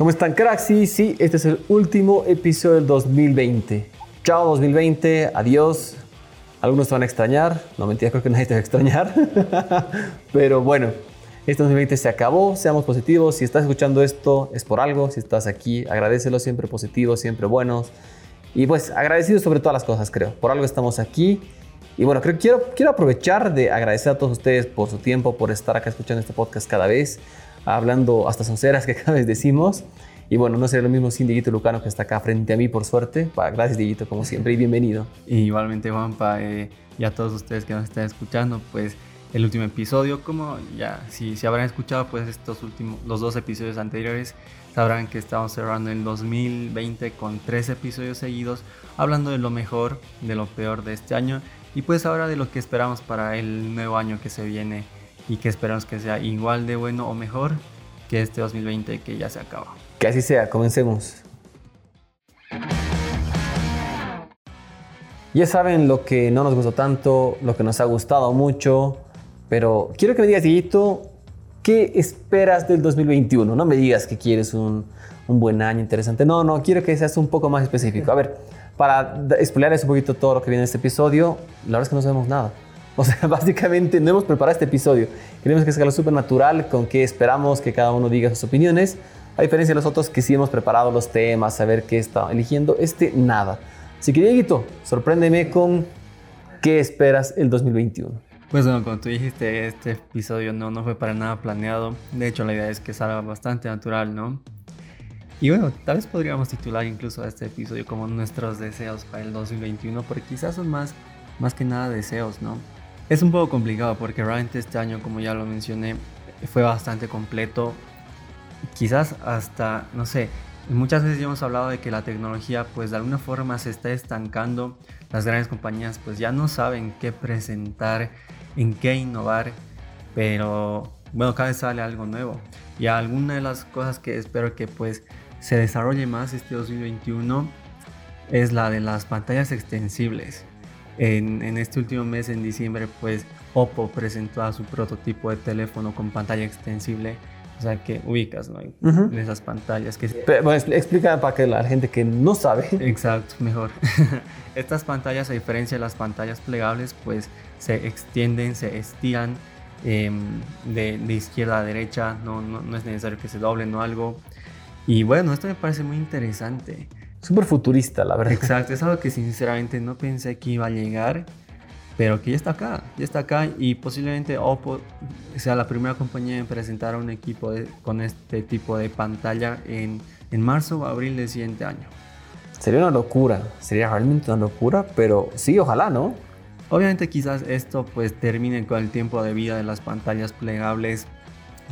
¿Cómo están, cracks? Sí, sí, este es el último episodio del 2020. Chao 2020, adiós. Algunos te van a extrañar, no mentira, creo que nadie te va a extrañar. Pero bueno, este 2020 se acabó, seamos positivos. Si estás escuchando esto es por algo, si estás aquí, agradecelo, siempre positivos, siempre buenos. Y pues agradecidos sobre todas las cosas, creo. Por algo estamos aquí. Y bueno, creo, quiero, quiero aprovechar de agradecer a todos ustedes por su tiempo, por estar acá escuchando este podcast cada vez, hablando hasta sonceras que cada vez decimos. Y bueno, no sería lo mismo sin Dieguito Lucano que está acá frente a mí, por suerte. Gracias, Dieguito, como siempre, y bienvenido. Y igualmente, Juanpa, eh, y todos ustedes que nos están escuchando, pues el último episodio, como ya, si, si habrán escuchado, pues estos últimos, los dos episodios anteriores, sabrán que estamos cerrando el 2020 con tres episodios seguidos, hablando de lo mejor, de lo peor de este año, y pues ahora de lo que esperamos para el nuevo año que se viene y que esperamos que sea igual de bueno o mejor que este 2020 que ya se acaba. Que así sea, comencemos. Ya saben lo que no nos gustó tanto, lo que nos ha gustado mucho, pero quiero que me digas, Dieguito, ¿qué esperas del 2021? No me digas que quieres un, un, buen año interesante. No, no, quiero que seas un poco más específico. A ver, para explicarles un poquito todo lo que viene en este episodio, la verdad es que no sabemos nada. O sea, básicamente no hemos preparado este episodio. Queremos que sea algo súper natural, con que esperamos que cada uno diga sus opiniones. A diferencia de los otros que sí hemos preparado los temas, saber qué está eligiendo, este nada. Así que Dieguito, sorpréndeme con qué esperas el 2021. Pues bueno, como tú dijiste, este episodio no, no fue para nada planeado. De hecho, la idea es que salga bastante natural, ¿no? Y bueno, tal vez podríamos titular incluso este episodio como nuestros deseos para el 2021, porque quizás son más, más que nada deseos, ¿no? Es un poco complicado porque realmente este año, como ya lo mencioné, fue bastante completo quizás hasta, no sé, muchas veces ya hemos hablado de que la tecnología pues de alguna forma se está estancando, las grandes compañías pues ya no saben qué presentar, en qué innovar, pero bueno, cada vez sale algo nuevo. Y alguna de las cosas que espero que pues se desarrolle más este 2021 es la de las pantallas extensibles. En, en, este último mes, en diciembre, pues Oppo presentó a su prototipo de teléfono con pantalla extensible o sea, que ubicas ¿no? en esas pantallas. Que... bueno, explica para que la gente que no sabe. Exacto, mejor. Estas pantallas, a diferencia de las pantallas plegables, pues se extienden, se estiran em, de, de, izquierda a derecha, no, no, no, es necesario que se doblen o algo. Y bueno, esto me parece muy interesante. Súper futurista, la verdad. Exacto, es algo que sinceramente no pensé que iba a llegar pero que ya está acá, ya está acá y posiblemente Oppo sea la primera compañía en presentar un equipo con este tipo de pantalla en, en marzo o abril del siguiente año. Sería una locura, sería realmente una locura, pero sí, ojalá, ¿no? Obviamente quizás esto pues termine con el tiempo de vida de las pantallas plegables,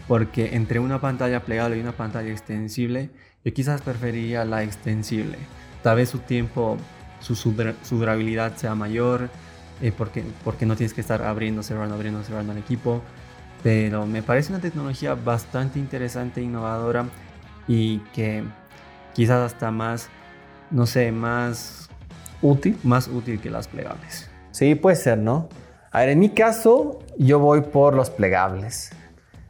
porque entre una pantalla plegable y una pantalla extensible, yo quizás preferiría la extensible. Tal vez su tiempo, su, su durabilidad sea mayor, eh, porque, porque no tienes que estar abriendo, cerrando, abriendo, cerrando el equipo. Pero me parece una tecnología bastante interesante, innovadora y que quizás hasta más, no sé, más útil. Más útil que las plegables. Sí, puede ser, ¿no? A ver, en mi caso, yo voy por los plegables.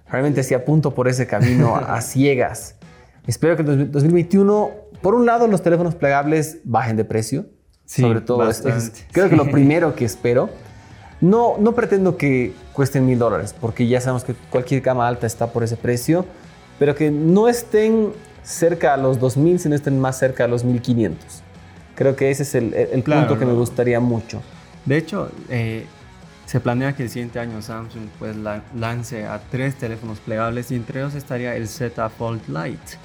Realmente sí apunto por ese camino a ciegas. Espero que en 2021, por un lado, los teléfonos plegables bajen de precio sobre todo. Es, creo que lo primero que espero. No, no pretendo que cuesten mil dólares, porque ya sabemos que cualquier cama alta está por ese precio, pero que no estén cerca a los 2000, sino estén más cerca a los 1500. Creo que ese es el, el punto que me gustaría mucho. De hecho, eh, se planea que el siguiente año Samsung pues lance a tres teléfonos plegables y entre ellos estaría el Z Fold Lite,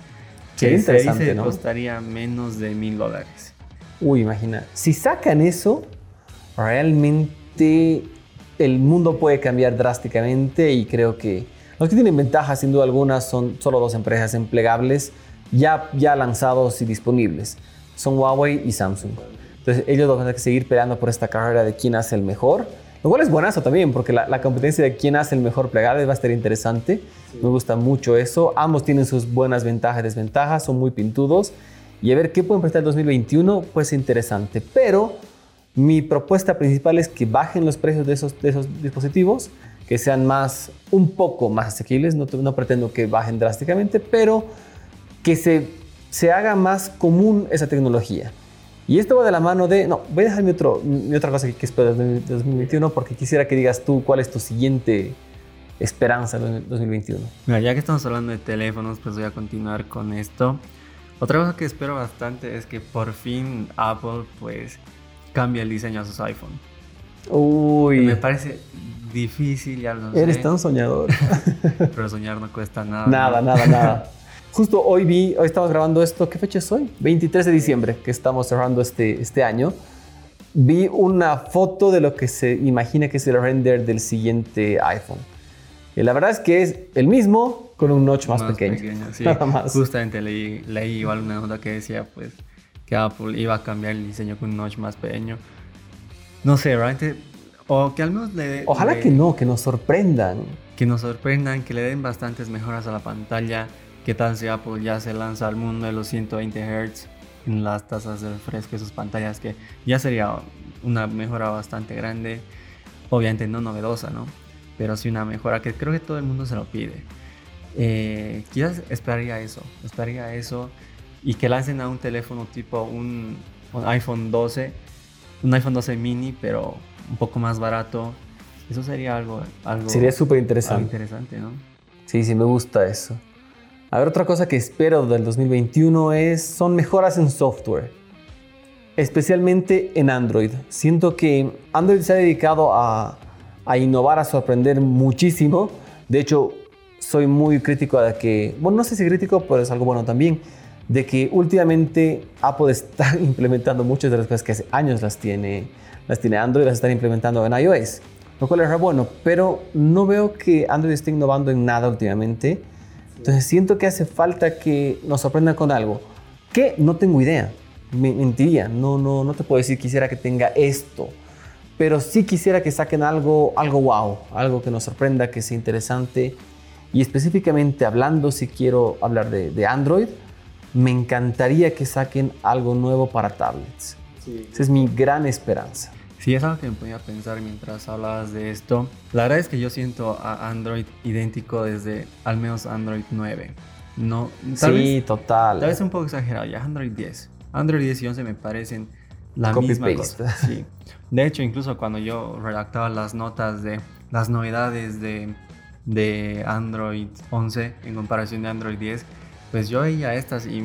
que se costaría menos de mil dólares. Uy, imagina, si sacan eso, realmente el mundo puede cambiar drásticamente y creo que los que tienen ventajas sin duda alguna son solo dos empresas empleables ya, ya lanzados y disponibles. Son Huawei y Samsung. Entonces ellos van a tener que seguir peleando por esta carrera de quién hace el mejor. Lo cual es buenazo también, porque la, competencia de quién hace el mejor plegable va a estar interesante. Me gusta mucho eso. Ambos tienen sus buenas ventajas y desventajas, son muy pintudos y a ver qué pueden prestar el 2021, pues interesante. Pero mi propuesta principal es que bajen los precios de esos, de esos dispositivos, que sean más, un poco más asequibles. No, no pretendo que bajen drásticamente, pero que se, se haga más común esa tecnología. Y esto va de la mano de, no, voy a dejar mi, otro, mi otra cosa que, que espero de 2021 porque quisiera que digas tú cuál es tu siguiente esperanza en 2021. Mira, ya que estamos hablando de teléfonos, pues voy a continuar con esto. Otra cosa que espero bastante es que por fin Apple pues cambie el diseño a sus iPhone. Uy. Me parece difícil, ya lo Eres tan soñador. Pero soñar no cuesta nada. Nada, nada, nada. Justo hoy vi, hoy estamos grabando esto, ¿qué fecha es hoy? 23 de diciembre, que estamos cerrando este, este año. Vi una foto de lo que se imagina que es el render del siguiente iPhone. Y la verdad es que es el mismo con un notch más, pequeño. sí. Nada más. Justamente leí, leí igual una nota que decía pues que Apple iba a cambiar el diseño con un notch más pequeño. No sé, realmente o que al menos le Ojalá que no, que nos sorprendan. Que nos sorprendan, que le den bastantes mejoras a la pantalla ¿Qué tal si Apple ya se lanza al mundo de los 120 Hz en las tasas de refresco de sus pantallas? Que ya sería una mejora bastante grande. Obviamente no novedosa, ¿no? Pero sí una mejora que creo que todo el mundo se lo pide. Eh, quizás esperaría eso, esperaría eso y que lancen a un teléfono tipo un, iPhone 12, un iPhone 12 mini, pero un poco más barato. Eso sería algo, algo sería súper interesante. interesante, ¿no? Sí, sí, me gusta eso. A ver, otra cosa que espero del 2021 es, son mejoras en software, especialmente en Android. Siento que Android se ha dedicado a, a innovar, a sorprender muchísimo. De hecho, soy muy crítico de que, bueno, no sé si crítico, pero es algo bueno también, de que últimamente Apple está implementando muchas de las cosas que hace años las tiene, las tiene Android, las están implementando en iOS, lo cual es bueno, pero no veo que Android esté innovando en nada últimamente. Entonces siento que hace falta que nos sorprendan con algo que no tengo idea. Me mentiría, no, no, no te puedo decir quisiera que tenga esto, pero sí quisiera que saquen algo, algo wow, algo que nos sorprenda, que sea interesante. Y específicamente hablando, si quiero hablar de, de Android, me encantaría que saquen algo nuevo para tablets. Esa es mi gran esperanza. Sí, es algo que me ponía a pensar mientras hablabas de esto. La verdad es que yo siento a Android idéntico desde al menos Android 9. No, sí, total. Tal vez un poco exagerado, ya Android 10. Android 10 y 11 me parecen la misma cosa. Sí. De hecho, incluso cuando yo redactaba las notas de las novedades de, de Android 11 en comparación de Android 10, pues yo veía estas y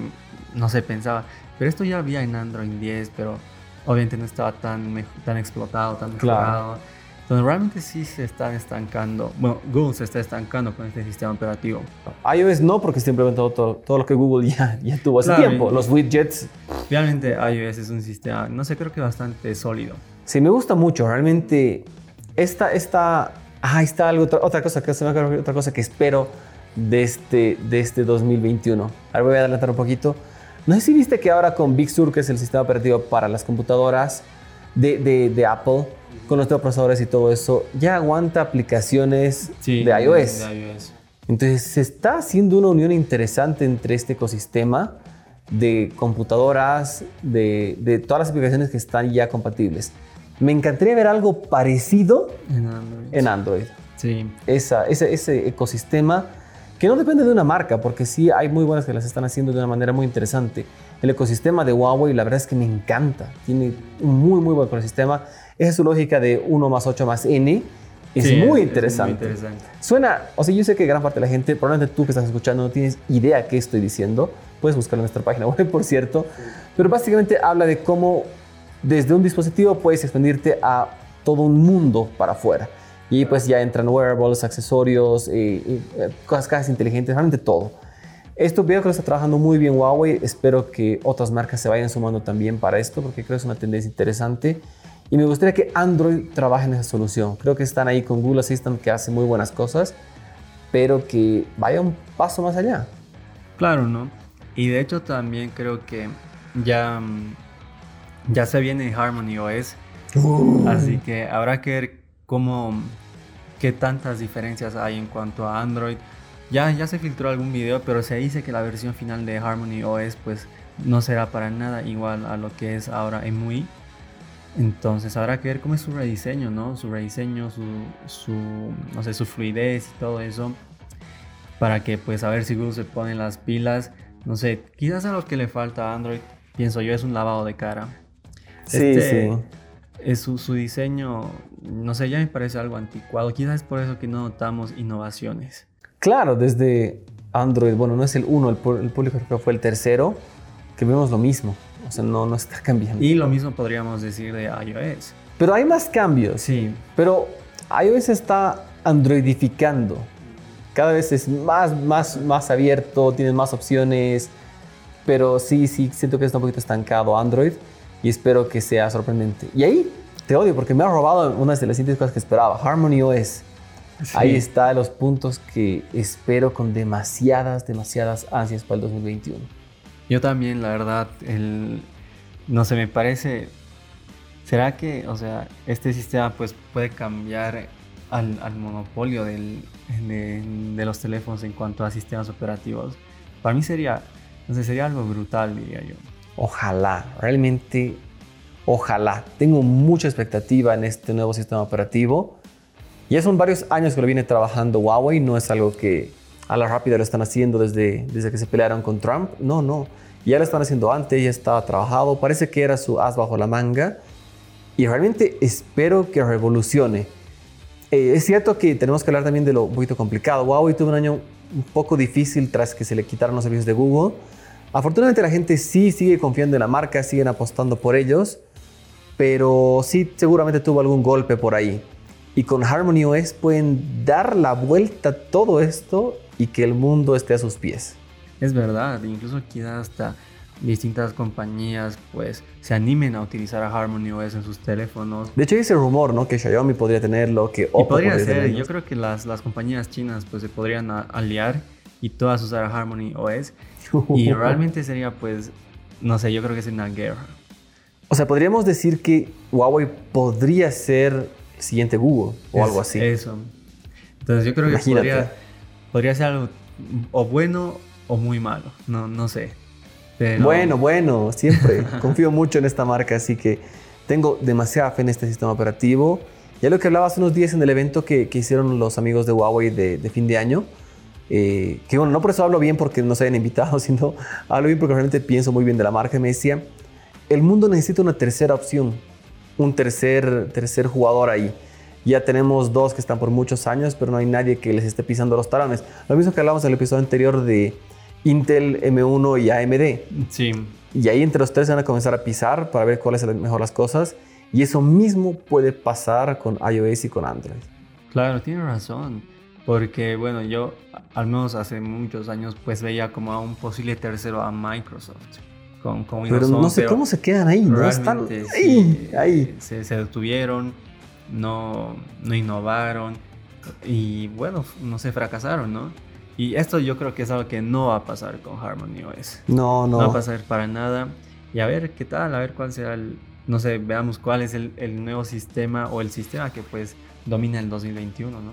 no sé, pensaba, pero esto ya había en Android 10, pero obviamente no estaba tan, tan explotado, tan mejorado. Entonces realmente sí se están estancando. Bueno, Google se está estancando con este sistema operativo. iOS no, porque está implementando todo, todo lo que Google ya, ya tuvo hace tiempo. Los widgets. Realmente iOS es un sistema, no sé, creo que bastante sólido. Sí, me gusta mucho. Realmente esta, esta, ah, está algo, otra, cosa que otra cosa que espero de este, de este 2021. Ahora voy a adelantar un poquito. No sé si viste que ahora con Big Sur, que es el sistema operativo para las computadoras de, de, Apple, con los procesadores y todo eso, ya aguanta aplicaciones de, iOS. Entonces se está haciendo una unión interesante entre este ecosistema de computadoras, de, de, todas las aplicaciones que están ya compatibles. Me encantaría ver algo parecido en Android. En Android. Sí. Esa, ese, ese ecosistema que no depende de una marca, porque sí hay muy buenas que las están haciendo de una manera muy interesante. El ecosistema de Huawei, la verdad es que me encanta. Tiene un muy, muy buen ecosistema. Esa es su lógica de 1 más 8 más N. Es, muy, interesante. muy interesante. Suena, o sea, yo sé que gran parte de la gente, probablemente tú que estás escuchando no tienes idea qué estoy diciendo. Puedes buscarlo en nuestra página web, por cierto. Pero básicamente habla de cómo desde un dispositivo puedes expandirte a todo un mundo para afuera. Y pues ya entran wearables, accesorios, y, eh, cosas, cajas inteligentes, realmente todo. Esto veo que lo está trabajando muy bien Huawei. Espero que otras marcas se vayan sumando también para esto porque creo que es una tendencia interesante. Y me gustaría que Android trabaje en esa solución. Creo que están ahí con Google Assistant que hace muy buenas cosas, pero que vaya un paso más allá. Claro, ¿no? Y de hecho también creo que ya, ya se viene Harmony OS. Uh. Así que habrá que ver cómo, qué tantas diferencias hay en cuanto a Android. Ya, ya se filtró algún video, pero se dice que la versión final de Harmony OS pues no será para nada igual a lo que es ahora en MUI. Entonces habrá que ver cómo es su rediseño, ¿no? Su rediseño, su, su, no sé, su fluidez y todo eso. Para que pues a ver si Google se pone las pilas no sé, quizás a lo que le falta a Android, pienso yo, es un lavado de cara. Sí, Este, sí. Es su, su diseño, no sé, ya me parece algo anticuado. Quizás es por eso que no notamos innovaciones. Claro, desde Android, bueno, no es el uno, el público creo que fue el tercero, que vemos lo mismo. O sea, no, no está cambiando. Y lo mismo podríamos decir de iOS. Pero hay más cambios. Sí, Pero iOS está androidificando. Cada vez es más, más, más abierto, tiene más opciones. Pero sí, sí, siento que está un poquito estancado Android y espero que sea sorprendente. Y ahí te odio porque me ha robado una de las siguientes cosas que esperaba, Harmony OS. Ahí está los puntos que espero con demasiadas, demasiadas ansias para el 2021. Yo también, la verdad, el, no sé, me parece, ¿será que, o sea, este sistema pues puede cambiar al, al monopolio del- de, de los teléfonos en cuanto a sistemas operativos? Para mí sería, no sé, sería algo brutal, diría yo. Ojalá, realmente, ojalá. Tengo mucha expectativa en este nuevo sistema operativo. Ya son varios años que lo viene trabajando Huawei, no es algo que a la rápida lo están haciendo desde, desde que se pelearon con Trump. No, no. Ya lo están haciendo antes, ya estaba trabajado. Parece que era su as bajo la manga. Y realmente espero que revolucione. Eh, es cierto que tenemos que hablar también de lo un poquito complicado. Huawei tuvo un año un poco difícil tras que se le quitaron los servicios de Google. Afortunadamente la gente sí sigue confiando en la marca, siguen apostando por ellos, pero sí seguramente tuvo algún golpe por ahí. Y con Harmony OS pueden dar la vuelta a todo esto y que el mundo esté a sus pies. Es verdad, incluso quizás hasta distintas compañías pues se animen a utilizar a Harmony OS en sus teléfonos. De hecho hay ese rumor, ¿no? Que Xiaomi podría tenerlo, que Y Oppo podría podría ser, yo creo que las, las compañías chinas pues se podrían aliar y todas usar a Harmony OS y realmente sería pues, no sé, yo creo que es una guerra. O sea, podríamos decir que Huawei podría ser el siguiente Google o Es- algo así. Eso. Entonces yo creo que podría, podría ser algo o bueno o muy malo, no, no sé. Pero, Bueno, bueno, siempre. Confío mucho en esta marca, así que tengo demasiada fe en este sistema operativo. Ya lo que hablaba hace unos días en el evento que, que hicieron los amigos de Huawei de, de fin de año, eh, que bueno, no por eso hablo bien porque nos hayan invitado, sino hablo bien porque realmente pienso muy bien de la marca. Me decía, el mundo necesita una tercera opción, un tercer, tercer jugador ahí. Ya tenemos dos que están por muchos años, pero no hay nadie que les esté pisando los talones. Lo mismo que hablamos en el episodio anterior de Intel, M1 y AMD. Sí, Y ahí entre los tres se van a comenzar a pisar para ver cuáles son mejor las cosas. Y eso mismo puede pasar con iOS y con Android. Claro, tiene razón. Porque, bueno, yo al menos hace muchos años pues veía como a un posible tercero a Microsoft. Con, con Windows Pero no 11, sé cómo se quedan ahí, ¿no? Están ahí, sí, ahí. Se, se detuvieron, no, no innovaron y bueno, no se fracasaron, ¿no? Y esto yo creo que es algo que no va a pasar con Harmony OS. No, No va a no. pasar para nada. Y a ver qué tal, a ver cuál será el, no sé, veamos cuál es el, el nuevo sistema o el sistema que pues domina el 2021, ¿no?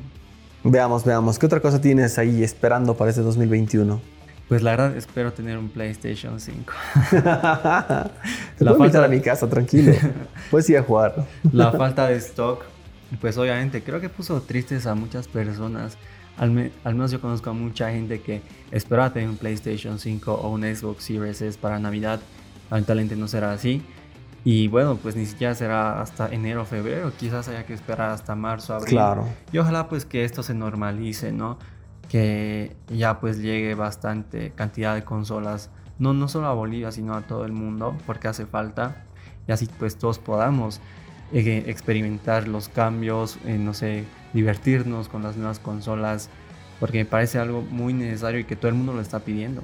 Veamos, veamos. ¿Qué otra cosa tienes ahí esperando para este 2021? Pues la verdad espero tener un PlayStation 5. Te La puedo falta- a mi casa, tranquilo. Puedes ir a jugar. La falta de stock, pues obviamente creo que puso tristes a muchas personas. Al, me- al menos yo conozco a mucha gente que esperaba tener un PlayStation 5 o un Xbox Series S para Navidad. Lamentablemente no será así. Y bueno, pues ni siquiera será hasta enero o febrero. Quizás haya que esperar hasta marzo, abril. Claro. Y ojalá pues que esto se normalice, ¿no? Que ya pues llegue bastante cantidad de consolas, no, no solo a Bolivia, sino a todo el mundo, porque hace falta. Y así pues todos podamos eh, experimentar los cambios, eh, no sé, divertirnos con las nuevas consolas, porque me parece algo muy necesario y que todo el mundo lo está pidiendo.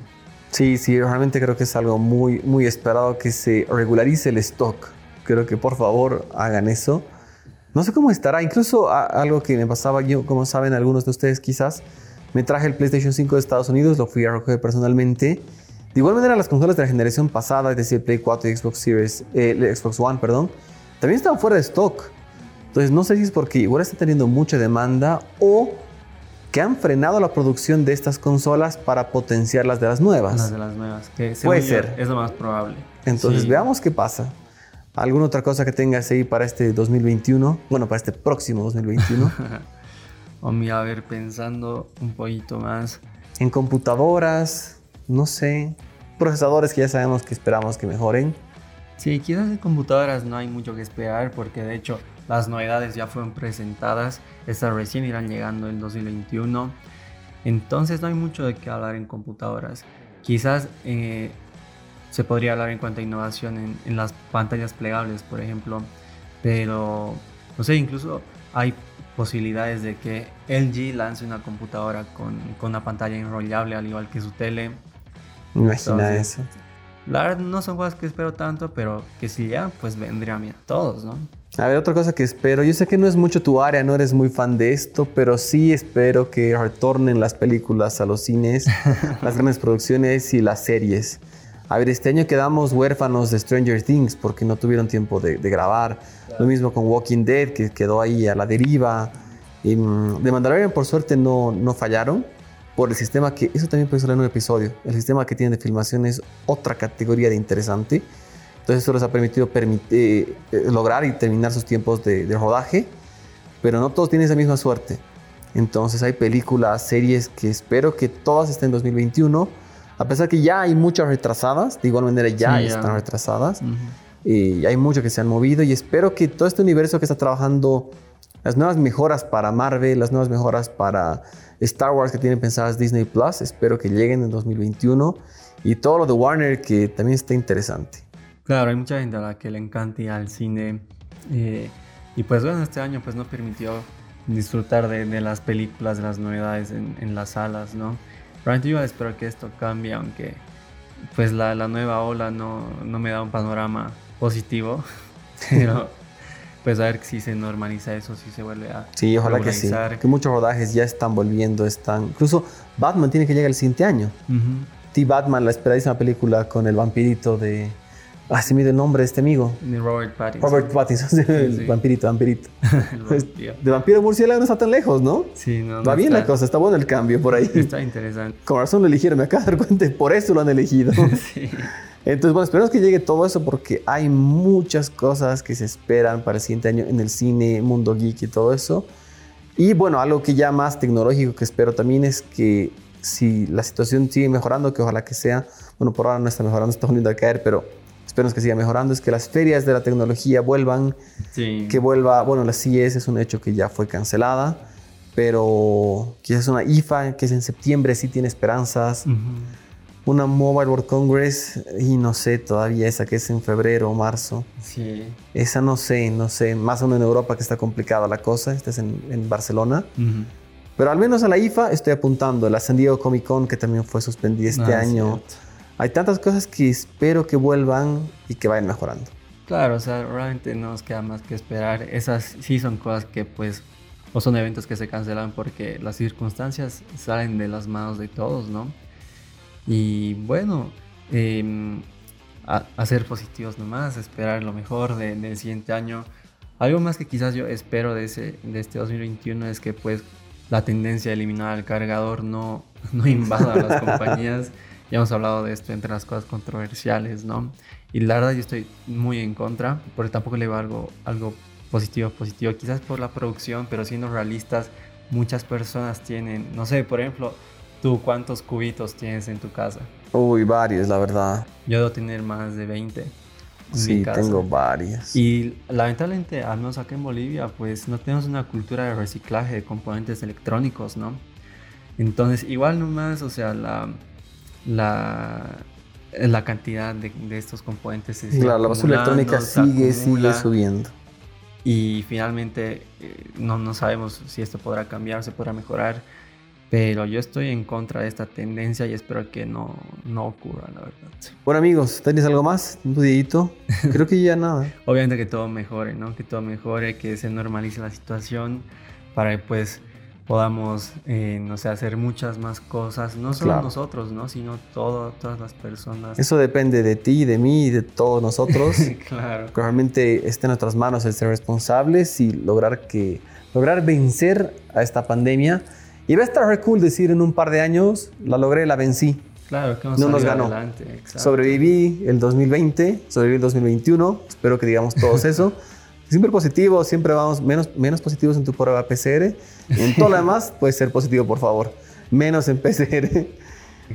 Sí, sí, realmente creo que es algo muy, muy esperado que se regularice el stock. Creo que por favor hagan eso. No sé cómo estará, incluso algo que me pasaba yo, como saben algunos de ustedes quizás, me traje el PlayStation 5 de Estados Unidos, lo fui a recoger personalmente. De igual manera las consolas de la generación pasada, es decir, Play 4 y Xbox Series, eh, Xbox One, perdón, también estaban fuera de stock. Entonces no sé si es porque igual está teniendo mucha demanda o que han frenado la producción de estas consolas para potenciar las de las nuevas. Las de las nuevas, que Puede ser. es lo más probable. Entonces Sí. veamos qué pasa. ¿Alguna otra cosa que tengas ahí para este 2021? Bueno, para este próximo 2021. O mira, a ver, pensando un poquito más. en computadoras, no sé. procesadores que ya sabemos que esperamos que mejoren. Sí, quizás en computadoras no hay mucho que esperar porque de hecho las novedades ya fueron presentadas, estas recién irán llegando en 2021, entonces no hay mucho de qué hablar en computadoras. Quizás eh, se podría hablar en cuanto a innovación en, en, las pantallas plegables, por ejemplo, pero no sé, incluso hay posibilidades de que LG lance una computadora con, con una pantalla enrollable al igual que su tele. Imagina eso. La verdad no son cosas que espero tanto, pero que si ya, pues vendrían bien todos, ¿no? A ver, otra cosa que espero, yo sé que no es mucho tu área, no eres muy fan de esto, pero sí espero que retornen las películas a los cines, las grandes producciones y las series. A ver, este año quedamos huérfanos de Stranger Things porque no tuvieron tiempo de, de grabar. Lo mismo con Walking Dead, que quedó ahí a la deriva. Y, mm, de Mandalorian, por suerte, no, no fallaron por el sistema que, eso también puede ser en un episodio, el sistema que tienen de filmación es otra categoría de interesante. Entonces eso les ha permitido eh, lograr y terminar sus tiempos de, de, rodaje, pero no todos tienen esa misma suerte. Entonces hay películas, series que espero que todas estén en 2021, a pesar que ya hay muchas retrasadas, de igual manera ya, sí, ya. están retrasadas, uh -huh. y hay mucho que se han movido y espero que todo este universo que está trabajando, las nuevas mejoras para Marvel, las nuevas mejoras para Star Wars que tienen pensadas Disney Plus, espero que lleguen en 2021 y todo lo de Warner que también está interesante. Claro, hay mucha gente a la que le encanta ir al cine eh, y pues bueno, este año pues no permitió disfrutar de, de las películas, de las novedades en, en, las salas, ¿no? Realmente yo espero que esto cambie, aunque pues la, la nueva ola no, no, me da un panorama positivo, pero pues a ver si se normaliza eso, si se vuelve a Sí, ojalá que sí, que muchos rodajes ya están volviendo, están... Incluso Batman tiene que llegar el siguiente año. Uh -huh. T. Batman, la esperadísima película con el vampirito de... Ah, se me dio el nombre de este amigo. Robert Pattinson. Robert Pattinson, sí, el sí. vampirito, vampirito. el vampiro. De vampiro murciélago no está tan lejos, ¿no? Sí, no. Va no bien está. la cosa, está bueno el cambio por ahí. Está interesante. Con razón lo eligieron, me acabo de dar cuenta, por eso lo han elegido. sí. Entonces, bueno, esperemos que llegue todo eso porque hay muchas cosas que se esperan para el siguiente año en el cine, mundo geek y todo eso. Y bueno, algo que ya más tecnológico que espero también es que si la situación sigue mejorando, que ojalá que sea, bueno, por ahora no está mejorando, está volviendo a caer, pero esperemos que siga mejorando, es que las ferias de la tecnología vuelvan, sí. que vuelva, bueno, la CES es un hecho que ya fue cancelada, pero quizás una IFA que es en septiembre sí tiene esperanzas. Uh -huh una Mobile World Congress y no sé todavía esa que es en febrero o marzo. Sí. Esa no sé, no sé, más menos en Europa que está complicada la cosa, esta es en, en Barcelona. Uh -huh. Pero al menos a la IFA estoy apuntando, la San Diego Comic Con que también fue suspendida este ah, año. Cierto. Hay tantas cosas que espero que vuelvan y que vayan mejorando. Claro, o sea, realmente no nos queda más que esperar. Esas sí son cosas que pues o son eventos que se cancelan porque las circunstancias salen de las manos de todos, ¿no? Y bueno, eh, a, a, ser positivos nomás, esperar lo mejor de, del siguiente año. Algo más que quizás yo espero de, ese, de este 2021 es que pues la tendencia a eliminar el cargador no, no invada a las compañías. Ya hemos hablado de esto entre las cosas controversiales, ¿no? Y la verdad yo estoy muy en contra, porque tampoco le veo algo, algo positivo, positivo, quizás por la producción, pero siendo realistas, muchas personas tienen, no sé, por ejemplo, ¿Tú cuántos cubitos tienes en tu casa? Uy, varios, la verdad. Yo debo tener más de 20. Sí, tengo varios. Y lamentablemente, al menos acá en Bolivia, pues no tenemos una cultura de reciclaje de componentes electrónicos, ¿no? Entonces, igual nomás, o sea, la, la, la cantidad de, de estos componentes se Claro, la basura electrónica sigue, sigue subiendo. Y finalmente, eh, no, no sabemos si esto podrá cambiar, se podrá mejorar pero yo estoy en contra de esta tendencia y espero que no, no ocurra, la verdad. Bueno amigos, ¿tenés algo más? ¿Un Dieguito? Creo que ya nada. Obviamente que todo mejore, ¿no? Que todo mejore, que se normalice la situación para que pues podamos, eh, no sé, hacer muchas más cosas, no solo claro. nosotros, ¿no? Sino todo, todas las personas. Eso depende de ti, de mí y de todos nosotros. claro. Que realmente esté en nuestras manos el ser responsables y lograr, que, lograr vencer a esta pandemia y va a estar re cool decir en un par de años, la logré, la vencí. Claro, que no nos ganó. Adelante, sobreviví el 2020, sobreviví el 2021, espero que digamos todos eso. siempre positivo, siempre vamos menos, menos positivos en tu prueba PCR. En todo lo demás, puedes ser positivo, por favor. Menos en PCR.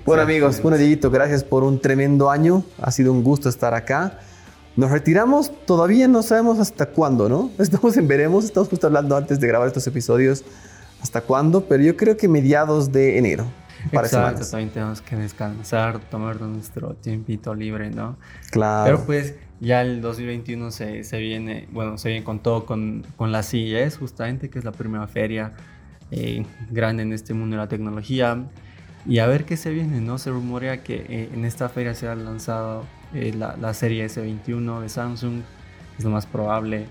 Bueno amigos, bueno Dieguito, gracias por un tremendo año. Ha sido un gusto estar acá. Nos retiramos, todavía no sabemos hasta cuándo, ¿no? Estamos en veremos, estamos justo hablando antes de grabar estos episodios hasta cuándo, pero yo creo que mediados de enero. Para Exacto, también tenemos que descansar, tomar nuestro tiempito libre, ¿no? Claro. Pero pues ya el 2021 se, se viene, bueno, se viene con todo, con, con la CES justamente, que es la primera feria eh, grande en este mundo de la tecnología. Y a ver qué se viene, ¿no? Se rumorea que eh, en esta feria se ha lanzado eh, la, la, serie S21 de Samsung, es lo más probable.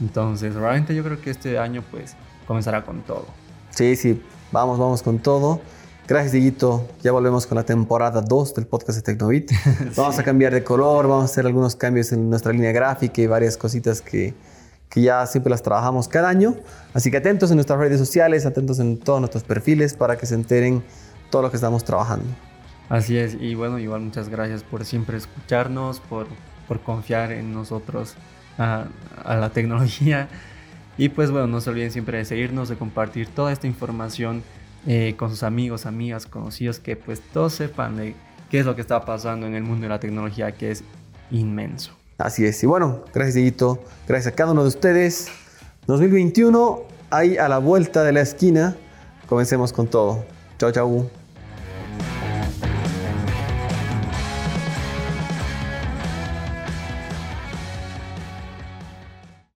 Entonces, realmente yo creo que este año pues comenzará con todo. Sí, sí, vamos, vamos con todo. Gracias, Dieguito. Ya volvemos con la temporada 2 del podcast de Tecnovit. Vamos a cambiar de color, vamos a hacer algunos cambios en nuestra línea gráfica y varias cositas que, que ya siempre las trabajamos cada año. Así que atentos en nuestras redes sociales, atentos en todos nuestros perfiles para que se enteren todo lo que estamos trabajando. Así es, y bueno, igual muchas gracias por siempre escucharnos, por, por confiar en nosotros, a, a la tecnología. Y pues bueno, no se olviden siempre de seguirnos, de compartir toda esta información eh, con sus amigos, amigas, conocidos, que pues todos sepan de qué es lo que está pasando en el mundo de la tecnología, que es inmenso. Así es. Y bueno, gracias, Dieguito. Gracias a cada uno de ustedes. 2021, ahí a la vuelta de la esquina. Comencemos con todo. Chao, chao.